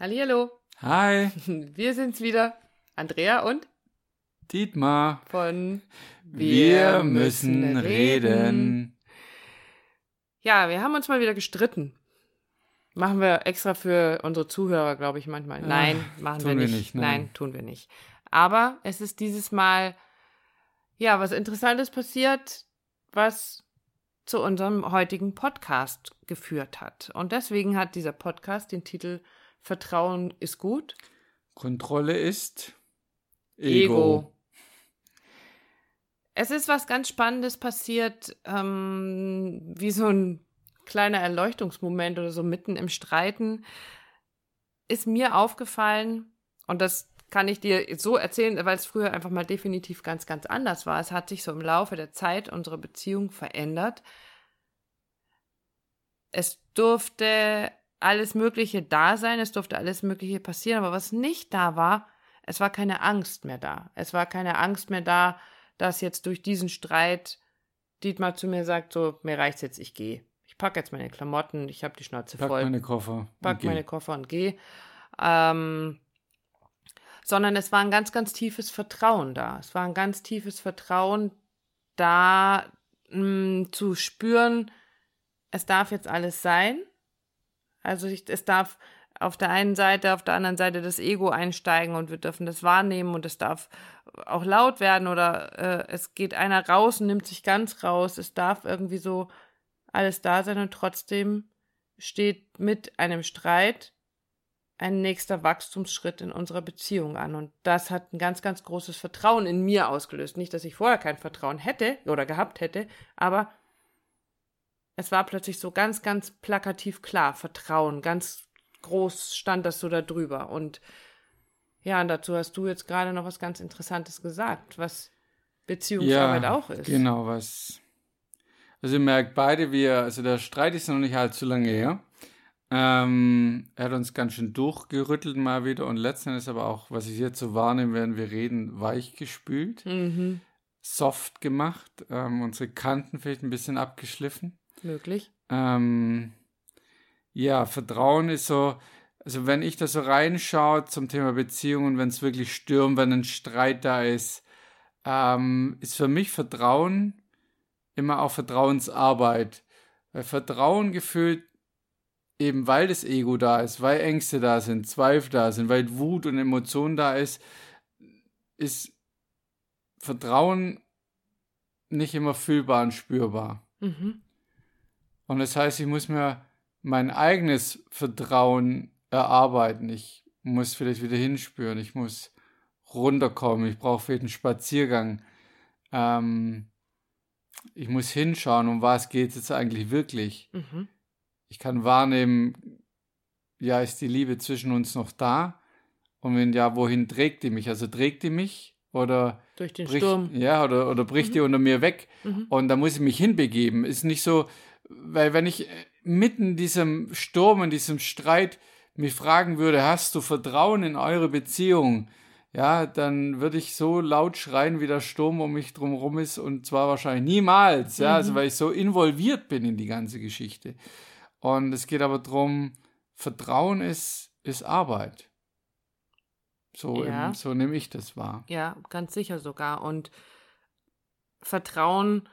Hallihallo. Hi, Wir sind's wieder. Andrea und Dietmar. von Wir, müssen reden. Ja, wir haben uns mal wieder gestritten. Machen wir extra für unsere Zuhörer, glaube ich, manchmal. Nein, machen wir wir nicht. nicht, nein. tun wir nicht. Aber es ist dieses Mal, ja, was Interessantes passiert, was zu unserem heutigen Podcast geführt hat. Und deswegen hat dieser Podcast den Titel Vertrauen ist gut. Kontrolle ist Ego. Es ist was ganz Spannendes passiert, ähm, wie so ein kleiner Erleuchtungsmoment oder so mitten im Streiten, ist mir aufgefallen, und das kann ich dir so erzählen, weil es früher einfach mal definitiv ganz, ganz anders war. Es hat sich so im Laufe der Zeit unsere Beziehung verändert. Es durfte alles Mögliche da sein, es durfte alles Mögliche passieren, aber was nicht da war, es war keine Angst mehr da. Es war keine Angst mehr da, dass jetzt durch diesen Streit Dietmar zu mir sagt, so, mir reicht's jetzt, ich gehe. Ich packe jetzt meine Klamotten, ich habe die Schnauze Pack voll meine Koffer. pack und geh. meine Koffer und gehe. Ähm, sondern es war ein ganz, ganz tiefes Vertrauen da. Es war ein ganz tiefes Vertrauen da, mh, zu spüren, es darf jetzt alles sein. Also ich, es darf auf der einen Seite, auf der anderen Seite das Ego einsteigen und wir dürfen das wahrnehmen und es darf auch laut werden oder äh, es geht einer raus und nimmt sich ganz raus. Es darf irgendwie so alles da sein und trotzdem steht mit einem Streit ein nächster Wachstumsschritt in unserer Beziehung an. Und das hat ein ganz, ganz großes Vertrauen in mir ausgelöst. Nicht, dass ich vorher kein Vertrauen hätte oder gehabt hätte, aber es war plötzlich so ganz, ganz plakativ klar. Vertrauen, ganz groß stand das so da drüber. Und ja, und dazu hast du jetzt gerade noch was ganz Interessantes gesagt, was Beziehungsarbeit auch ist. Genau, was. Also ihr merkt beide, wir, also der Streit ist noch nicht allzu lange her. Ähm, er hat uns ganz schön durchgerüttelt mal wieder und letzten Endes aber auch, was ich jetzt so wahrnehme, während wir reden, weich gespült, Mhm, soft gemacht, ähm, unsere Kanten vielleicht ein bisschen abgeschliffen. Möglich. Ähm, ja, Vertrauen ist so, also wenn ich da so reinschaue zum Thema Beziehungen, wenn es wirklich stürmt, wenn ein Streit da ist, ähm, ist für mich Vertrauen immer auch Vertrauensarbeit. Weil Vertrauen gefühlt eben weil das Ego da ist, weil Ängste da sind, Zweifel da sind, weil Wut und Emotion da ist, ist Vertrauen nicht immer fühlbar und spürbar. Mhm. Und das heißt, ich muss mir mein eigenes Vertrauen erarbeiten. Ich muss vielleicht wieder hinspüren. Ich muss runterkommen. Ich brauche vielleicht einen Spaziergang. Ähm, ich muss hinschauen, um was geht es jetzt eigentlich wirklich. Mhm. Ich kann wahrnehmen, ja, ist die Liebe zwischen uns noch da? Und wenn ja, wohin trägt die mich? Also trägt die mich oder Durch den bricht, Sturm. ja, oder, oder bricht die unter mir weg? Mhm. Und da muss ich mich hinbegeben. Ist nicht so, weil wenn ich äh, mitten in diesem Sturm, in diesem Streit mich fragen würde, hast du Vertrauen in eure Beziehung? Ja, dann würde ich so laut schreien, wie der Sturm um mich drumherum ist und zwar wahrscheinlich niemals, ja, also weil ich so involviert bin in die ganze Geschichte. Und es geht aber darum, Vertrauen ist, ist Arbeit. So, Ja. im, so nehme ich das wahr. Ja, ganz sicher sogar. Und Vertrauen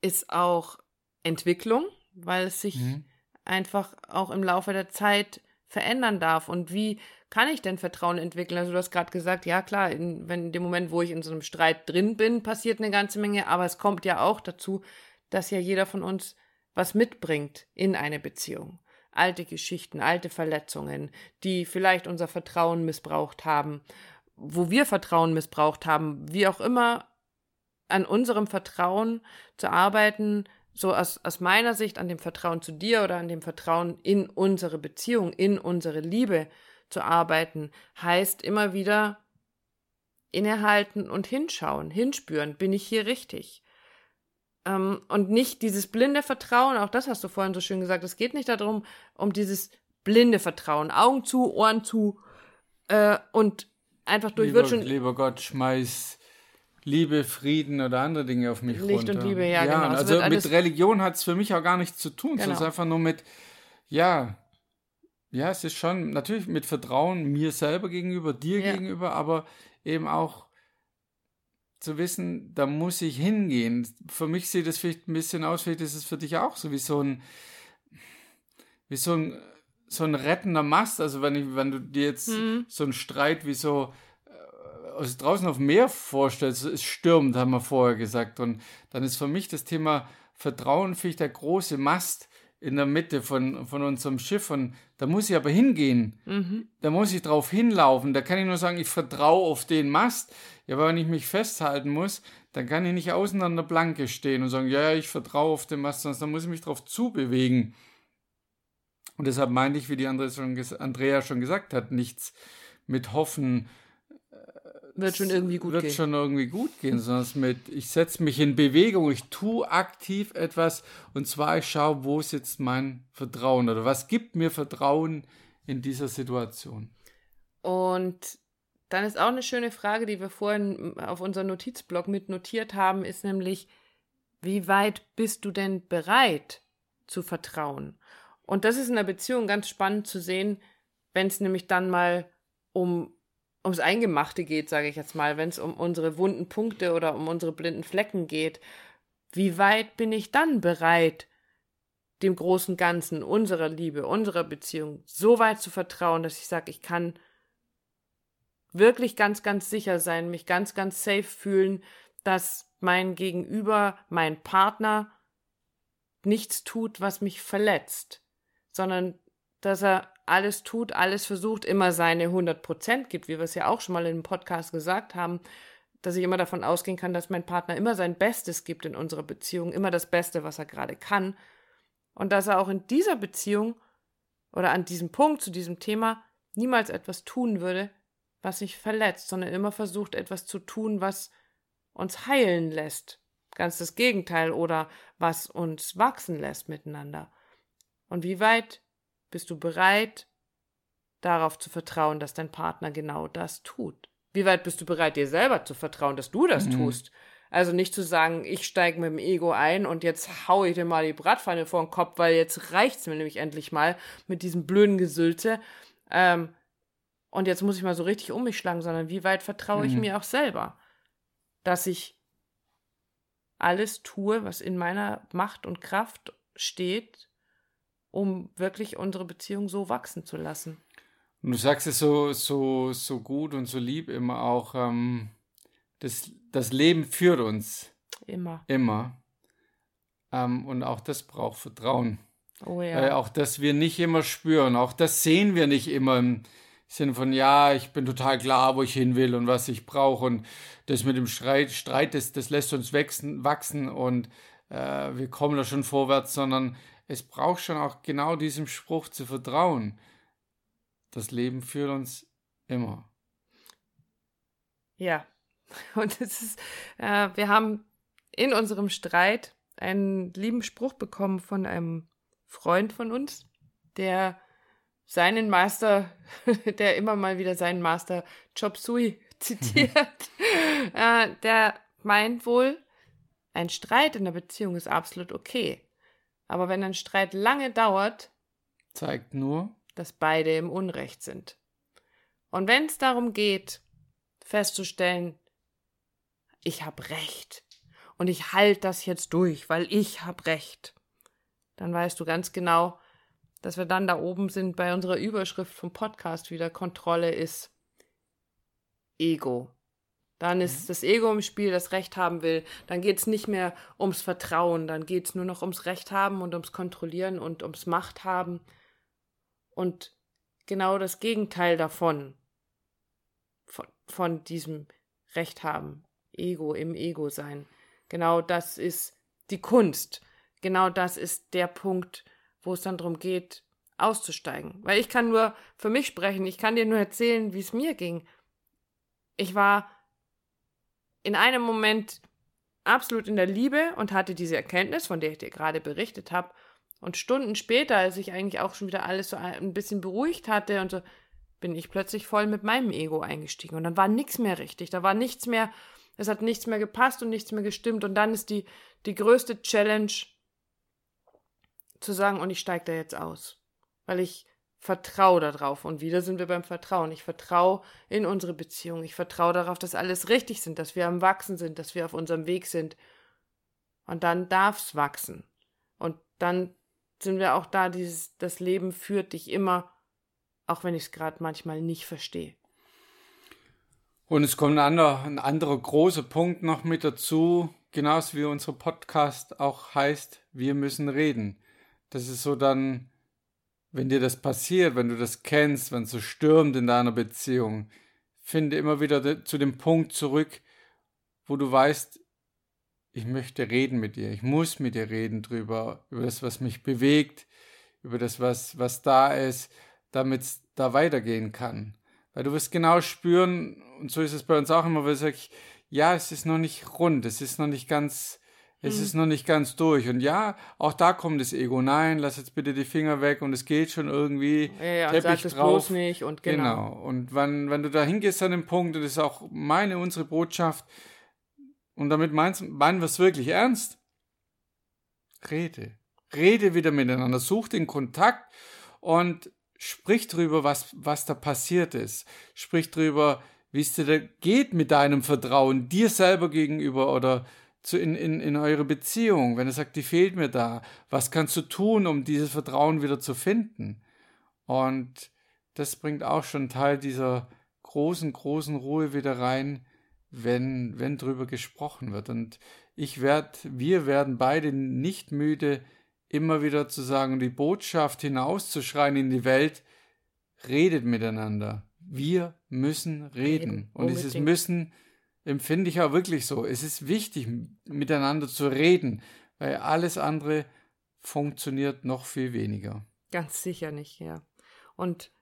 ist auch Entwicklung, weil es sich Mhm. einfach auch im Laufe der Zeit verändern darf. Und wie kann ich denn Vertrauen entwickeln? Also du hast gerade gesagt, ja klar, in, wenn in dem Moment, wo ich in so einem Streit drin bin, passiert eine ganze Menge, aber es kommt ja auch dazu, dass ja jeder von uns was mitbringt in eine Beziehung. Alte Geschichten, alte Verletzungen, die vielleicht unser Vertrauen missbraucht haben, wo wir Vertrauen missbraucht haben, wie auch immer an unserem Vertrauen zu arbeiten, so aus, aus meiner Sicht an dem Vertrauen zu dir oder an dem Vertrauen in unsere Beziehung, in unsere Liebe zu arbeiten, heißt immer wieder innehalten und hinschauen, hinspüren, bin ich hier richtig? Ähm, und nicht dieses blinde Vertrauen, auch das hast du vorhin so schön gesagt, es geht nicht darum, um dieses blinde Vertrauen, Augen zu, Ohren zu äh, und einfach durch lieber, wird schon lieber Gott, schmeiß Liebe, Frieden oder andere Dinge auf mich Licht und runter. Liebe, ja, genau. und Es Also mit Religion hat es für mich auch gar nichts zu tun. Es Genau. ist einfach nur mit, ja, ja, es ist schon natürlich mit Vertrauen mir selber gegenüber, dir Ja. gegenüber, aber eben auch zu wissen, da muss ich hingehen. Für mich sieht es vielleicht ein bisschen aus, vielleicht ist es für dich auch so wie so ein, wie so ein, so ein rettender Mast. Also wenn ich, wenn du dir jetzt Mhm. so einen Streit wie so aus draußen auf dem Meer vorstellst, es stürmt, haben wir vorher gesagt. Und dann ist für mich das Thema Vertrauen vielleicht der große Mast in der Mitte von, von unserem Schiff. Und da muss ich aber hingehen. Mhm. Da muss ich drauf hinlaufen. Da kann ich nur sagen, ich vertraue auf den Mast. Ja, aber wenn ich mich festhalten muss, dann kann ich nicht außen an der Planke stehen und sagen, ja, ja, ich vertraue auf den Mast, sonst muss ich mich drauf zubewegen. Und deshalb meinte ich, wie die Andrea schon, ges- Andrea schon gesagt hat, nichts mit Hoffen, Wird schon irgendwie gut wird gehen. schon irgendwie gut gehen, es mit, ich setze mich in Bewegung, ich tue aktiv etwas und zwar ich schaue, wo ist jetzt mein Vertrauen oder was gibt mir Vertrauen in dieser Situation. Und dann ist auch eine schöne Frage, die wir vorhin auf unserem Notizblock mit notiert haben, ist nämlich, wie weit bist du denn bereit zu vertrauen? Und das ist in der Beziehung ganz spannend zu sehen, wenn es nämlich dann mal um ums Eingemachte geht, sage ich jetzt mal, wenn es um unsere wunden Punkte oder um unsere blinden Flecken geht. Wie weit bin ich dann bereit, dem großen Ganzen unserer Liebe, unserer Beziehung so weit zu vertrauen, dass ich sage, ich kann wirklich ganz, ganz sicher sein, mich ganz, ganz safe fühlen, dass mein Gegenüber, mein Partner nichts tut, was mich verletzt, sondern dass er alles tut, alles versucht, immer seine 100 Prozent gibt, wie wir es ja auch schon mal dem Podcast gesagt haben, dass ich immer davon ausgehen kann, dass mein Partner immer sein Bestes gibt in unserer Beziehung, immer das Beste, was er gerade kann. Und dass er auch in dieser Beziehung oder an diesem Punkt, zu diesem Thema, niemals etwas tun würde, was sich verletzt, sondern immer versucht, etwas zu tun, was uns heilen lässt. Ganz das Gegenteil oder was uns wachsen lässt miteinander. Und wie weit bist du bereit, darauf zu vertrauen, dass dein Partner genau das tut? Wie weit bist du bereit, dir selber zu vertrauen, dass du das Mhm. tust? Also nicht zu sagen, ich steige mit dem Ego ein und jetzt haue ich dir mal die Bratpfanne vor den Kopf, weil jetzt reicht's mir nämlich endlich mal mit diesem blöden Gesülze. Ähm, und jetzt muss ich mal so richtig um mich schlagen, sondern wie weit vertraue ich Mhm. mir auch selber, dass ich alles tue, was in meiner Macht und Kraft steht, um wirklich unsere Beziehung so wachsen zu lassen. Und du sagst es so, so, so gut und so lieb immer auch, ähm, das, das Leben führt uns Immer. immer. Ähm, und auch das braucht Vertrauen. Oh ja. Weil auch das wir nicht immer spüren, auch das sehen wir nicht immer im Sinne von, ja, ich bin total klar, wo ich hin will und was ich brauche. Und das mit dem Streit, Streit das, das lässt uns wachsen, wachsen und äh, wir kommen da schon vorwärts, sondern es braucht schon auch genau diesem Spruch zu vertrauen. Das Leben führt uns immer. Ja. Und es ist, äh, wir haben in unserem Streit einen lieben Spruch bekommen von einem Freund von uns, der seinen Master, der immer mal wieder seinen Master Chop Suey zitiert. äh, der meint wohl, ein Streit in der Beziehung ist absolut okay. Aber wenn ein Streit lange dauert, Zeigt nur, dass beide im Unrecht sind. Und wenn es darum geht, festzustellen, ich habe recht und ich halte das jetzt durch, weil ich habe recht, dann weißt du ganz genau, dass wir dann da oben sind bei unserer Überschrift vom Podcast wieder Kontrolle ist Ego. Dann ist das Ego im Spiel, das Recht haben will. Dann geht es nicht mehr ums Vertrauen, dann geht es nur noch ums Recht haben und ums Kontrollieren und ums Macht haben. Und genau das Gegenteil davon, von, von diesem Recht haben, Ego im Ego sein. Genau das ist die Kunst. Genau das ist der Punkt, wo es dann darum geht, auszusteigen. Weil ich kann nur für mich sprechen, ich kann dir nur erzählen, wie es mir ging. Ich war in einem Moment absolut in der Liebe und hatte diese Erkenntnis, von der ich dir gerade berichtet habe. Und Stunden später, als ich eigentlich auch schon wieder alles so ein bisschen beruhigt hatte und so, bin ich plötzlich voll mit meinem Ego eingestiegen. Und dann war nichts mehr richtig. Da war nichts mehr, es hat nichts mehr gepasst und nichts mehr gestimmt. Und dann ist die, die größte Challenge zu sagen, und ich steige da jetzt aus. Weil ich Vertrau darauf. Und wieder sind wir beim Vertrauen. Ich vertraue in unsere Beziehung. Ich vertraue darauf, dass alles richtig sind, dass wir am Wachsen sind, dass wir auf unserem Weg sind. Und dann darf's wachsen. Und dann sind wir auch da, dieses, das Leben führt dich immer, auch wenn ich es gerade manchmal nicht verstehe. Und es kommt ein anderer, ein anderer großer Punkt noch mit dazu, genauso wie unser Podcast auch heißt, wir müssen reden. Das ist so dann, wenn dir das passiert, wenn du das kennst, wenn es so stürmt in deiner Beziehung, finde immer wieder zu dem Punkt zurück, wo du weißt, ich möchte reden mit dir, ich muss mit dir reden drüber, über das, was mich bewegt, über das, was, was da ist, damit es da weitergehen kann. Weil du wirst genau spüren, und so ist es bei uns auch immer, weil ich sage, ja, es ist noch nicht rund, es ist noch nicht ganz, es mhm. ist noch nicht ganz durch. Und ja, auch da kommt das Ego. Nein, lass jetzt bitte die Finger weg und es geht schon irgendwie. Ja, ja, Teppich sag drauf. bloß nicht und genau. genau. Und wenn, wenn du da hingehst an dem Punkt, und das ist auch meine, unsere Botschaft, und damit meinst, meinen wir es wirklich ernst, rede. Rede wieder miteinander, such den Kontakt und sprich drüber, was, was da passiert ist. Sprich drüber, wie es dir da geht mit deinem Vertrauen dir selber gegenüber oder zu in, in, in eure Beziehung, wenn er sagt, die fehlt mir da, was kannst du tun, um dieses Vertrauen wieder zu finden? Und das bringt auch schon Teil dieser großen, großen Ruhe wieder rein, wenn, wenn drüber gesprochen wird. Und ich werde, wir werden beide nicht müde, immer wieder zu sagen, die Botschaft hinauszuschreien in die Welt, redet miteinander. Wir müssen reden. Und dieses Müssen empfinde ich auch wirklich so. Es ist wichtig, miteinander zu reden, weil alles andere funktioniert noch viel weniger. Ganz sicher nicht, ja. Und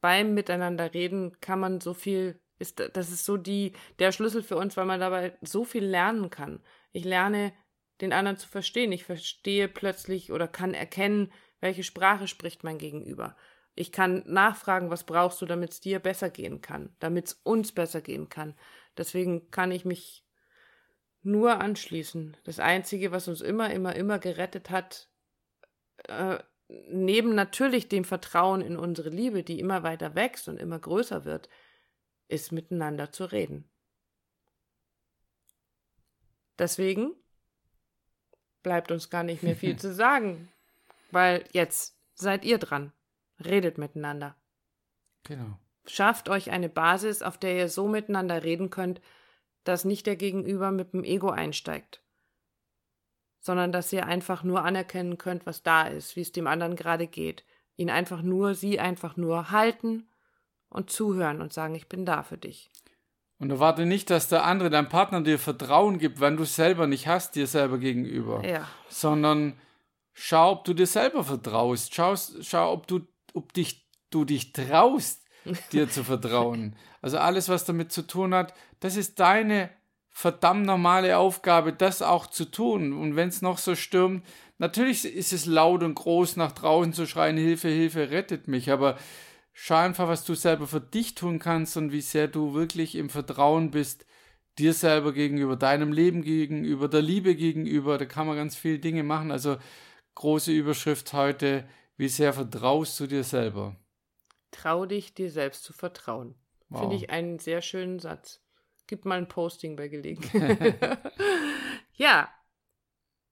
beim Miteinander reden kann man so viel, ist, das ist so die, der Schlüssel für uns, weil man dabei so viel lernen kann. Ich lerne, den anderen zu verstehen. Ich verstehe plötzlich oder kann erkennen, welche Sprache spricht mein Gegenüber. Ich kann nachfragen, was brauchst du, damit es dir besser gehen kann, damit es uns besser gehen kann. Deswegen kann ich mich nur anschließen. Das Einzige, was uns immer, immer, immer gerettet hat, äh, neben natürlich dem Vertrauen in unsere Liebe, die immer weiter wächst und immer größer wird, ist miteinander zu reden. Deswegen bleibt uns gar nicht mehr viel zu sagen, weil jetzt seid ihr dran. Redet miteinander. Genau. Schafft euch eine Basis, auf der ihr so miteinander reden könnt, dass nicht der Gegenüber mit dem Ego einsteigt, sondern dass ihr einfach nur anerkennen könnt, was da ist, wie es dem anderen gerade geht, ihn einfach nur, sie einfach nur halten und zuhören und sagen, ich bin da für dich. Und erwarte nicht, dass der andere, dein Partner dir Vertrauen gibt, wenn du es selber nicht hast, dir selber gegenüber. Ja. Sondern schau, ob du dir selber vertraust. Schau, schau ob du, ob dich, du dich traust, dir zu vertrauen. Also alles, was damit zu tun hat, das ist deine verdammt normale Aufgabe, das auch zu tun. Und wenn es noch so stürmt, natürlich ist es laut und groß nach draußen zu schreien, Hilfe, Hilfe, rettet mich, aber schau einfach, was du selber für dich tun kannst und wie sehr du wirklich im Vertrauen bist, dir selber gegenüber, deinem Leben gegenüber, der Liebe gegenüber. Da kann man ganz viele Dinge machen. Also große Überschrift heute, wie sehr vertraust du dir selber? Trau dich, dir selbst zu vertrauen. Wow. Finde ich einen sehr schönen Satz. Gib mal ein Posting bei Gelegenheit. ja,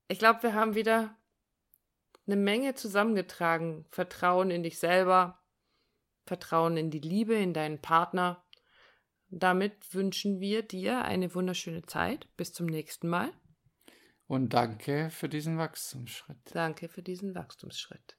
ich glaube, wir haben wieder eine Menge zusammengetragen. Vertrauen in dich selber, Vertrauen in die Liebe, in deinen Partner. Damit wünschen wir dir eine wunderschöne Zeit. Bis zum nächsten Mal. Und danke für diesen Wachstumsschritt. Danke für diesen Wachstumsschritt.